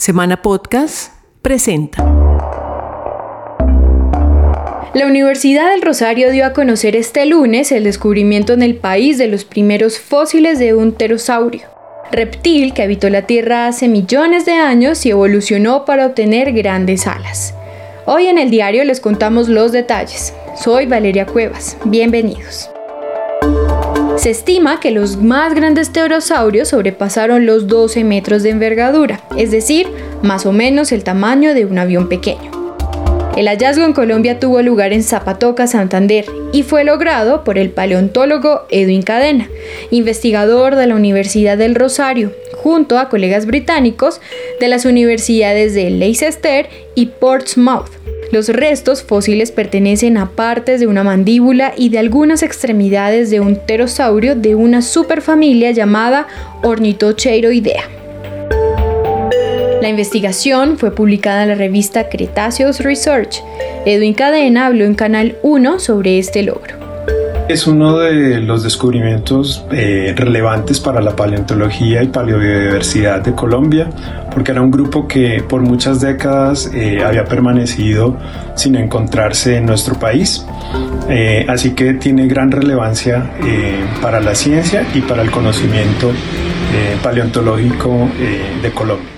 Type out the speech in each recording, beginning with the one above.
Semana Podcast presenta. La Universidad del Rosario dio a conocer este lunes el descubrimiento en el país de los primeros fósiles de un pterosaurio, reptil que habitó la Tierra hace millones de años y evolucionó para obtener grandes alas. Hoy en el diario les contamos los detalles. Soy Valeria Cuevas. Bienvenidos. Se estima que los más grandes pterosaurios sobrepasaron los 12 metros de envergadura, es decir, más o menos el tamaño de un avión pequeño. El hallazgo en Colombia tuvo lugar en Zapatoca, Santander, y fue logrado por el paleontólogo Edwin Cadena, investigador de la Universidad del Rosario, junto a colegas británicos de las universidades de Leicester y Portsmouth. Los restos fósiles pertenecen a partes de una mandíbula y de algunas extremidades de un pterosaurio de una superfamilia llamada Ornithocheroidea. La investigación fue publicada en la revista Cretaceous Research. Edwin Cadena habló en Canal 1 sobre este logro. Es uno de los descubrimientos eh, relevantes para la paleontología y paleodiversidad de Colombia, porque era un grupo que por muchas décadas eh, había permanecido sin encontrarse en nuestro país. Eh, así que tiene gran relevancia para la ciencia y para el conocimiento paleontológico de Colombia.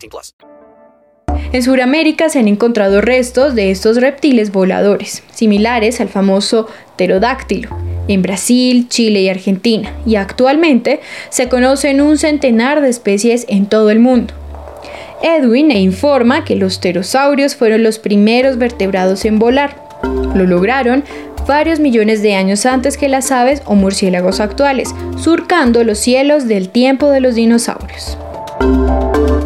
18 plus. En Sudamérica se han encontrado restos de estos reptiles voladores, similares al famoso pterodáctilo en Brasil, Chile y Argentina, y actualmente se conocen un centenar de especies en todo el mundo. Edwin informa que los pterosaurios fueron los primeros vertebrados en volar. Lo lograron varios millones de años antes que las aves o murciélagos actuales, surcando los cielos del tiempo de los dinosaurios.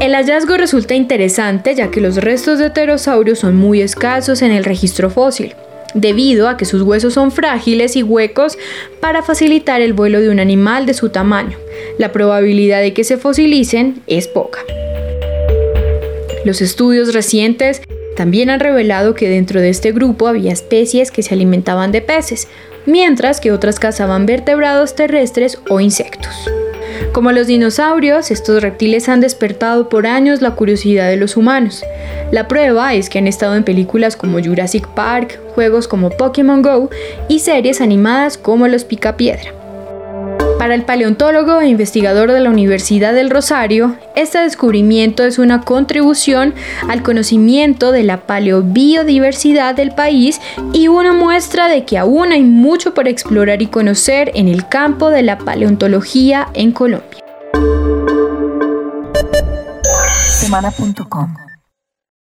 El hallazgo resulta interesante ya que los restos de pterosaurios son muy escasos en el registro fósil debido a que sus huesos son frágiles y huecos para facilitar el vuelo de un animal de su tamaño. La probabilidad de que se fosilicen es poca. Los estudios recientes también han revelado que dentro de este grupo había especies que se alimentaban de peces, mientras que otras cazaban vertebrados terrestres o insectos. Como los dinosaurios, estos reptiles han despertado por años la curiosidad de los humanos. La prueba es que han estado en películas como Jurassic Park, juegos como Pokémon Go y series animadas como Los Picapiedra. Para el paleontólogo e investigador de la Universidad del Rosario, este descubrimiento es una contribución al conocimiento de la paleobiodiversidad del país y una muestra de que aún hay mucho por explorar y conocer en el campo de la paleontología en Colombia.